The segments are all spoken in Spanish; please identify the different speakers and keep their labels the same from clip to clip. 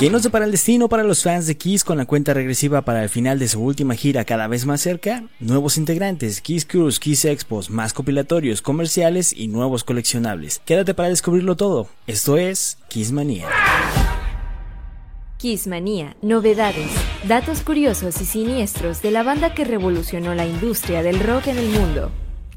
Speaker 1: ¿Qué nos separa el destino para los fans de Kiss con la cuenta regresiva para el final de su última gira cada vez más cerca? Nuevos integrantes, Kiss Cruise, Kiss Expos, más compilatorios, comerciales y nuevos coleccionables. Quédate para descubrirlo todo. Esto es Kiss Manía.
Speaker 2: Kiss Manía, novedades, datos curiosos y siniestros de la banda que revolucionó la industria del rock en el mundo.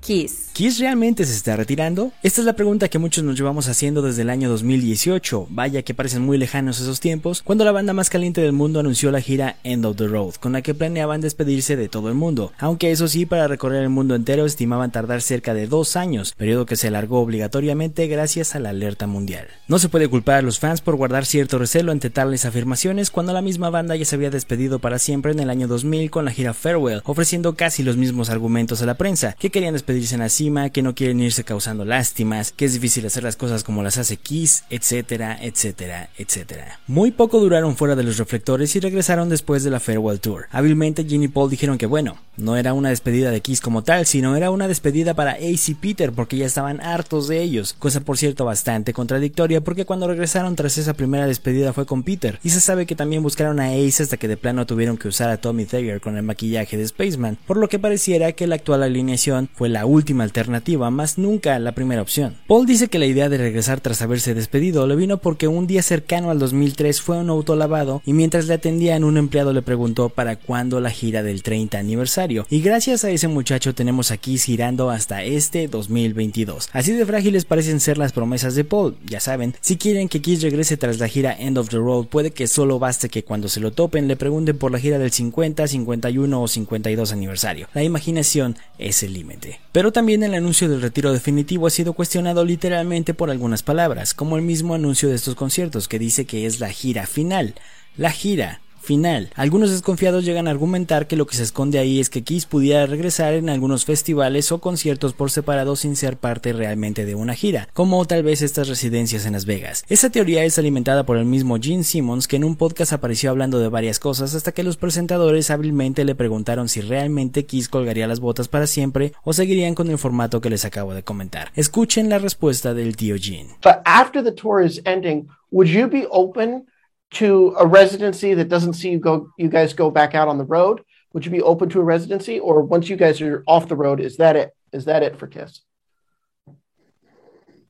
Speaker 2: Kiss.
Speaker 1: ¿Kiss realmente se está retirando? Esta es la pregunta que muchos nos llevamos haciendo desde el año 2018, vaya que parecen muy lejanos esos tiempos, cuando la banda más caliente del mundo anunció la gira End of the Road, con la que planeaban despedirse de todo el mundo, aunque eso sí, para recorrer el mundo entero estimaban tardar cerca de dos años, periodo que se alargó obligatoriamente gracias a la alerta mundial. No se puede culpar a los fans por guardar cierto recelo ante tales afirmaciones cuando la misma banda ya se había despedido para siempre en el año 2000 con la gira Farewell, ofreciendo casi los mismos argumentos a la prensa, que querían despedirse en la que no quieren irse causando lástimas, que es difícil hacer las cosas como las hace Kiss, etcétera, etcétera, etcétera. Muy poco duraron fuera de los reflectores y regresaron después de la Farewell Tour. Hábilmente Gene y Paul dijeron que bueno, no era una despedida de Kiss como tal, sino era una despedida para Ace y Peter porque ya estaban hartos de ellos, cosa por cierto bastante contradictoria porque cuando regresaron tras esa primera despedida fue con Peter, y se sabe que también buscaron a Ace hasta que de plano tuvieron que usar a Tommy Thayer con el maquillaje de Spaceman, por lo que pareciera que la actual alineación fue la última alternativa, más nunca la primera opción. Paul dice que la idea de regresar tras haberse despedido le vino porque un día cercano al 2003 fue un auto lavado y mientras le atendían un empleado le preguntó para cuándo la gira del 30 aniversario y gracias a ese muchacho tenemos aquí girando hasta este 2022. Así de frágiles parecen ser las promesas de Paul, ya saben, si quieren que Kiss regrese tras la gira End of the Road puede que solo baste que cuando se lo topen le pregunten por la gira del 50, 51 o 52 aniversario. La imaginación es el límite. Pero también el anuncio del retiro definitivo ha sido cuestionado literalmente por algunas palabras, como el mismo anuncio de estos conciertos que dice que es la gira final. La gira final. Algunos desconfiados llegan a argumentar que lo que se esconde ahí es que Kiss pudiera regresar en algunos festivales o conciertos por separado sin ser parte realmente de una gira, como tal vez estas residencias en Las Vegas. Esa teoría es alimentada por el mismo Gene Simmons que en un podcast apareció hablando de varias cosas hasta que los presentadores hábilmente le preguntaron si realmente Kiss colgaría las botas para siempre o seguirían con el formato que les acabo de comentar. Escuchen la respuesta del tío Gene.
Speaker 3: after the tour is ending, would you be open to a residency that doesn't see you go you guys go back out on the road would you be open to a residency? Or once you guys are off the road is that it is that it for kiss?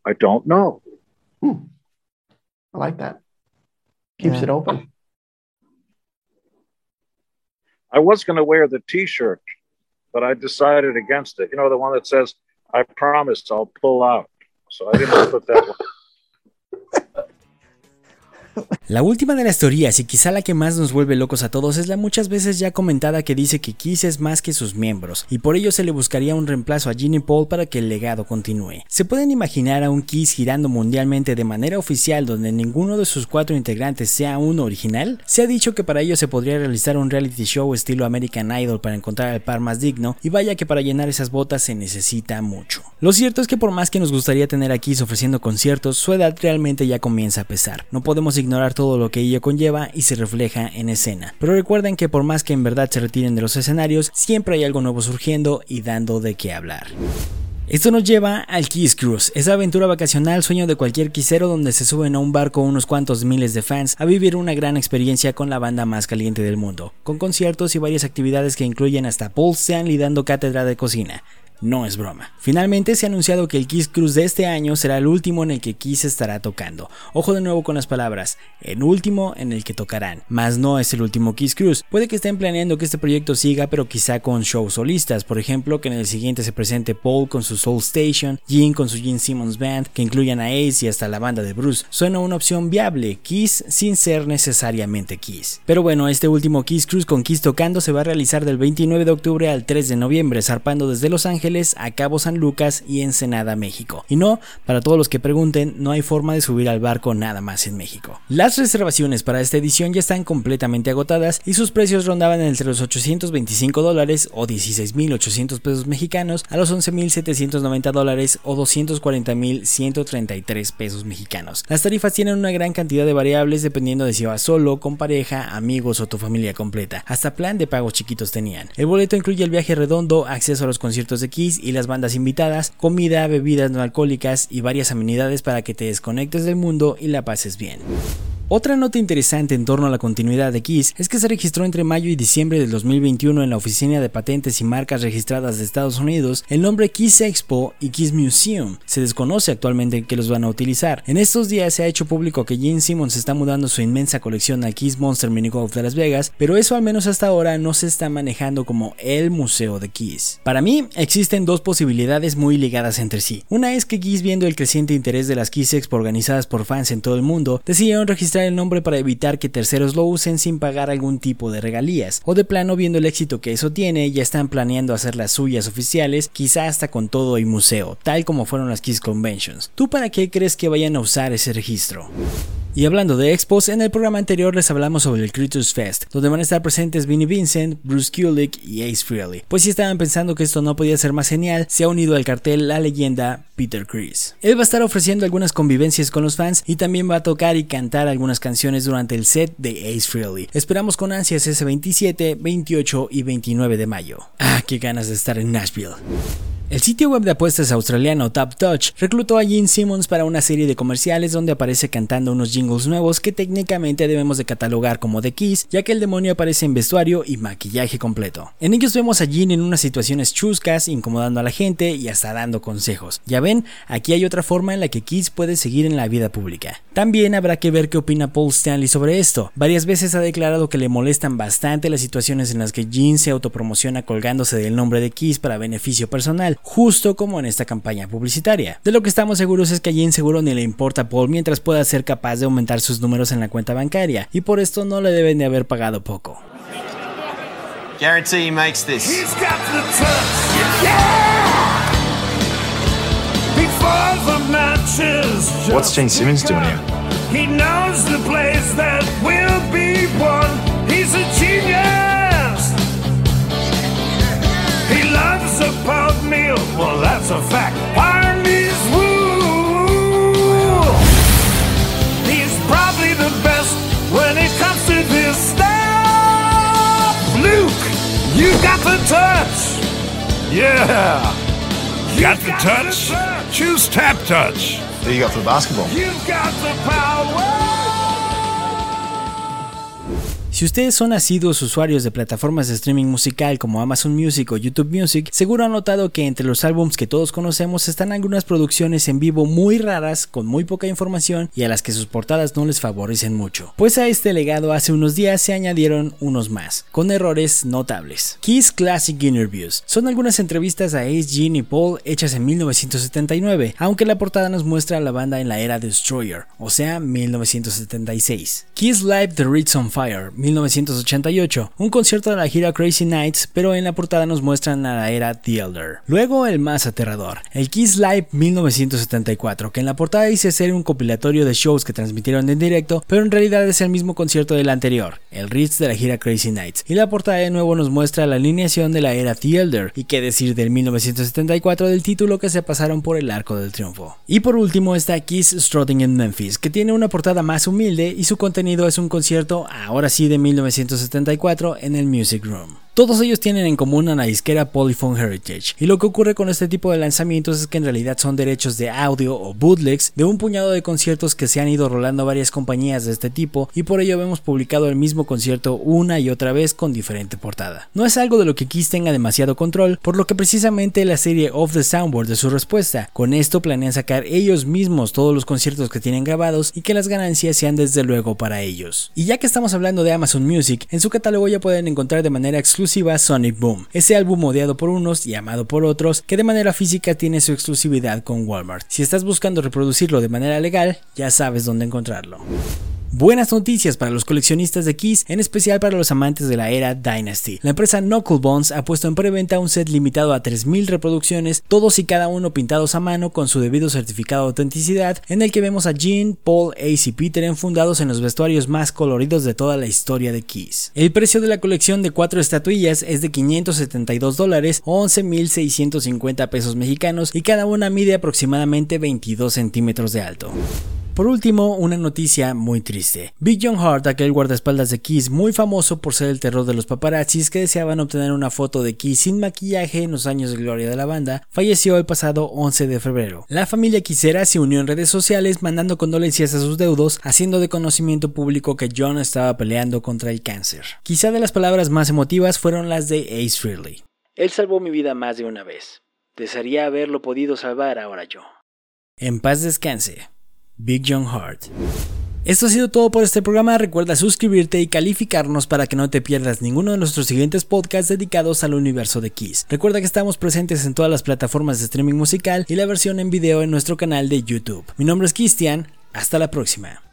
Speaker 4: I don't know.
Speaker 3: Hmm. i like that. Keeps yeah. it open.
Speaker 4: I was going to wear the t-shirt but i decided against it. You know the one that says i promise i'll pull out. So i didn't put that one
Speaker 1: La última de las teorías y quizá la que más nos vuelve locos a todos es la muchas veces ya comentada que dice que Kiss es más que sus miembros y por ello se le buscaría un reemplazo a Gene Paul para que el legado continúe. ¿Se pueden imaginar a un Kiss girando mundialmente de manera oficial donde ninguno de sus cuatro integrantes sea uno original? Se ha dicho que para ello se podría realizar un reality show estilo American Idol para encontrar al par más digno y vaya que para llenar esas botas se necesita mucho. Lo cierto es que por más que nos gustaría tener a Kiss ofreciendo conciertos, su edad realmente ya comienza a pesar. No podemos ignorar todo lo que ello conlleva y se refleja en escena. Pero recuerden que por más que en verdad se retiren de los escenarios, siempre hay algo nuevo surgiendo y dando de qué hablar. Esto nos lleva al Kiss Cruise, esa aventura vacacional sueño de cualquier quisero donde se suben a un barco unos cuantos miles de fans a vivir una gran experiencia con la banda más caliente del mundo, con conciertos y varias actividades que incluyen hasta Paul Stanley dando cátedra de cocina no es broma. Finalmente se ha anunciado que el Kiss Cruise de este año será el último en el que Kiss estará tocando. Ojo de nuevo con las palabras, el último en el que tocarán, mas no es el último Kiss Cruise. Puede que estén planeando que este proyecto siga, pero quizá con shows solistas, por ejemplo, que en el siguiente se presente Paul con su Soul Station, Gene con su Gene Simmons Band, que incluyan a Ace y hasta la banda de Bruce. Suena una opción viable, Kiss sin ser necesariamente Kiss. Pero bueno, este último Kiss Cruise con Kiss tocando se va a realizar del 29 de octubre al 3 de noviembre, zarpando desde Los Ángeles a Cabo San Lucas y Ensenada, México. Y no, para todos los que pregunten, no hay forma de subir al barco nada más en México. Las reservaciones para esta edición ya están completamente agotadas y sus precios rondaban entre los 825 dólares o 16.800 pesos mexicanos a los 11.790 dólares o 240.133 pesos mexicanos. Las tarifas tienen una gran cantidad de variables dependiendo de si vas solo, con pareja, amigos o tu familia completa. Hasta plan de pagos chiquitos tenían. El boleto incluye el viaje redondo, acceso a los conciertos de Kiss Y las bandas invitadas, comida, bebidas no alcohólicas y varias amenidades para que te desconectes del mundo y la pases bien. Otra nota interesante en torno a la continuidad de Kiss es que se registró entre mayo y diciembre del 2021 en la Oficina de Patentes y Marcas Registradas de Estados Unidos el nombre Kiss Expo y Kiss Museum. Se desconoce actualmente que los van a utilizar. En estos días se ha hecho público que Gene Simmons está mudando su inmensa colección al Kiss Monster Mini Golf de Las Vegas, pero eso al menos hasta ahora no se está manejando como el museo de Kiss. Para mí existen dos posibilidades muy ligadas entre sí. Una es que Kiss viendo el creciente interés de las Kiss Expo organizadas por fans en todo el mundo, decidieron registrar el nombre para evitar que terceros lo usen sin pagar algún tipo de regalías, o de plano viendo el éxito que eso tiene, ya están planeando hacer las suyas oficiales, quizá hasta con todo y museo, tal como fueron las Kiss Conventions. ¿Tú para qué crees que vayan a usar ese registro? Y hablando de expos, en el programa anterior les hablamos sobre el Creatures Fest, donde van a estar presentes Vinnie Vincent, Bruce Kulick y Ace Frehley. Pues si estaban pensando que esto no podía ser más genial, se ha unido al cartel la leyenda Peter Chris. Él va a estar ofreciendo algunas convivencias con los fans y también va a tocar y cantar algunas canciones durante el set de Ace Frehley. Esperamos con ansias ese 27, 28 y 29 de mayo. Ah, qué ganas de estar en Nashville. El sitio web de apuestas australiano Top Touch reclutó a Gene Simmons para una serie de comerciales donde aparece cantando unos jingles nuevos que técnicamente debemos de catalogar como de Kiss, ya que el demonio aparece en vestuario y maquillaje completo. En ellos vemos a Gene en unas situaciones chuscas, incomodando a la gente y hasta dando consejos. Ya ven, aquí hay otra forma en la que Kiss puede seguir en la vida pública. También habrá que ver qué opina Paul Stanley sobre esto. Varias veces ha declarado que le molestan bastante las situaciones en las que Gene se autopromociona colgándose del nombre de Kiss para beneficio personal justo como en esta campaña publicitaria. De lo que estamos seguros es que allí en seguro ni le importa a Paul mientras pueda ser capaz de aumentar sus números en la cuenta bancaria, y por esto no le deben de haber pagado poco.
Speaker 5: Guarantee he makes this.
Speaker 6: He's got the touch. Yeah! Before the matches
Speaker 5: What's Gene Simmons doing here?
Speaker 6: He knows the place that will that's a fact. Armies rule. He's probably the best when it comes to this stuff. Luke, you got the touch.
Speaker 7: Yeah.
Speaker 6: You
Speaker 7: Got the touch? Choose Tap Touch.
Speaker 5: Who you got for the basketball?
Speaker 6: You've got the power.
Speaker 1: Si ustedes son asiduos usuarios de plataformas de streaming musical como Amazon Music o YouTube Music, seguro han notado que entre los álbums que todos conocemos están algunas producciones en vivo muy raras, con muy poca información y a las que sus portadas no les favorecen mucho. Pues a este legado hace unos días se añadieron unos más, con errores notables. Kiss Classic Interviews son algunas entrevistas a Ace, Gene y Paul hechas en 1979, aunque la portada nos muestra a la banda en la era Destroyer, o sea 1976. Kiss Live The Ritz on Fire 1988, un concierto de la gira Crazy Nights, pero en la portada nos muestran a la era The Elder. Luego el más aterrador, el Kiss Live 1974, que en la portada dice ser un compilatorio de shows que transmitieron en directo, pero en realidad es el mismo concierto del anterior, el Ritz de la gira Crazy Nights. Y la portada de nuevo nos muestra la alineación de la era The Elder, y qué decir del 1974 del título que se pasaron por el arco del triunfo. Y por último está Kiss Strutting in Memphis, que tiene una portada más humilde y su contenido es un concierto ahora sí de 1974 en el Music Room. Todos ellos tienen en común a la disquera Polyphone Heritage, y lo que ocurre con este tipo de lanzamientos es que en realidad son derechos de audio o bootlegs de un puñado de conciertos que se han ido rolando varias compañías de este tipo, y por ello hemos publicado el mismo concierto una y otra vez con diferente portada. No es algo de lo que Kiss tenga demasiado control, por lo que precisamente la serie Off the Soundboard de su respuesta. Con esto planean sacar ellos mismos todos los conciertos que tienen grabados y que las ganancias sean desde luego para ellos. Y ya que estamos hablando de Amazon Music, en su catálogo ya pueden encontrar de manera exclusiva Sonic Boom, ese álbum odiado por unos y amado por otros, que de manera física tiene su exclusividad con Walmart. Si estás buscando reproducirlo de manera legal, ya sabes dónde encontrarlo. Buenas noticias para los coleccionistas de Kiss, en especial para los amantes de la era Dynasty. La empresa Knuckle Bones ha puesto en preventa un set limitado a 3.000 reproducciones, todos y cada uno pintados a mano con su debido certificado de autenticidad, en el que vemos a Gene, Paul, Ace y Peter enfundados en los vestuarios más coloridos de toda la historia de Kiss. El precio de la colección de cuatro estatuillas es de 572 dólares o 11.650 pesos mexicanos y cada una mide aproximadamente 22 centímetros de alto. Por último, una noticia muy triste. Big John Hart, aquel guardaespaldas de Kiss muy famoso por ser el terror de los paparazzis que deseaban obtener una foto de Kiss sin maquillaje en los años de gloria de la banda, falleció el pasado 11 de febrero. La familia Quisera se unió en redes sociales mandando condolencias a sus deudos, haciendo de conocimiento público que John estaba peleando contra el cáncer. Quizá de las palabras más emotivas fueron las de Ace Frehley. Él salvó mi vida más de una vez. Desearía haberlo podido salvar ahora yo. En paz descanse. Big John Hart. Esto ha sido todo por este programa. Recuerda suscribirte y calificarnos para que no te pierdas ninguno de nuestros siguientes podcasts dedicados al universo de Kiss. Recuerda que estamos presentes en todas las plataformas de streaming musical y la versión en video en nuestro canal de YouTube. Mi nombre es Christian. Hasta la próxima.